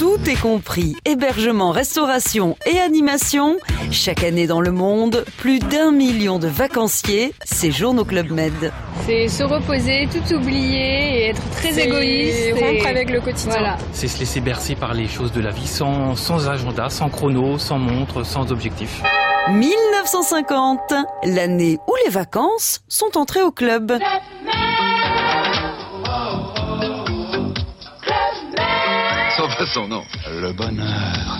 Tout est compris. Hébergement, restauration et animation. Chaque année dans le monde, plus d'un million de vacanciers séjournent au Club Med. C'est se reposer, tout oublier et être très égoïste. Et rompre avec le quotidien. Voilà. C'est se laisser bercer par les choses de la vie sans, sans agenda, sans chrono, sans montre, sans objectif. 1950, l'année où les vacances sont entrées au club. Sans façon, non. Le bonheur,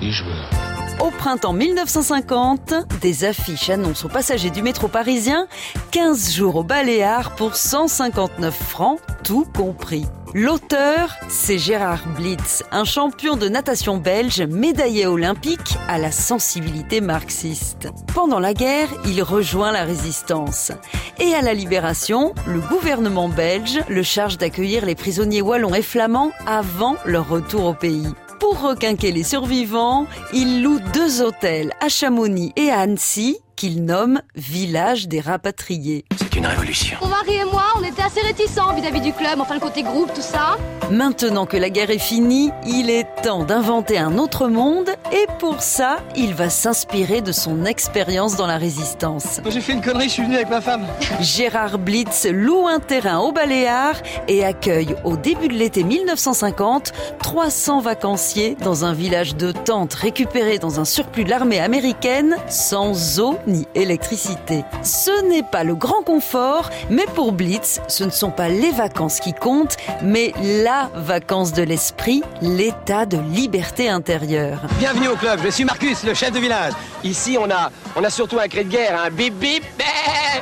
si je veux. Au printemps 1950, des affiches annoncent aux passagers du métro parisien 15 jours au Baléares pour 159 francs, tout compris. L'auteur, c'est Gérard Blitz, un champion de natation belge médaillé olympique à la sensibilité marxiste. Pendant la guerre, il rejoint la résistance. Et à la libération, le gouvernement belge le charge d'accueillir les prisonniers wallons et flamands avant leur retour au pays. Pour requinquer les survivants, il loue deux hôtels à Chamonix et à Annecy qu'il nomme Village des rapatriés. C'est une révolution. Mon mari et moi, on était assez réticents vis-à-vis du club, enfin le côté groupe, tout ça. Maintenant que la guerre est finie, il est temps d'inventer un autre monde et pour ça, il va s'inspirer de son expérience dans la résistance. J'ai fait une connerie, je suis venu avec ma femme. Gérard Blitz loue un terrain au Baléares et accueille au début de l'été 1950 300 vacanciers dans un village de tentes récupéré dans un surplus de l'armée américaine sans eau ni électricité. Ce n'est pas le grand confort, mais pour Blitz, ce ne sont pas les vacances qui comptent, mais la vacance de l'esprit, l'état de liberté intérieure. Bienvenue au club, je suis Marcus, le chef de village. Ici, on a, on a surtout un cri de guerre, un bip bip.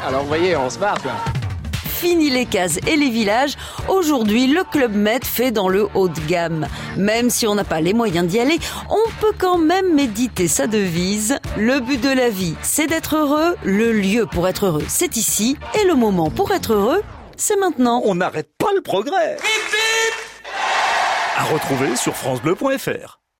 Alors vous voyez, on se barre quoi. Fini les cases et les villages, aujourd'hui le Club Med fait dans le haut de gamme. Même si on n'a pas les moyens d'y aller, on peut quand même méditer sa devise. Le but de la vie, c'est d'être heureux, le lieu pour être heureux, c'est ici, et le moment pour être heureux, c'est maintenant. On n'arrête pas le progrès. À retrouver sur francebleu.fr.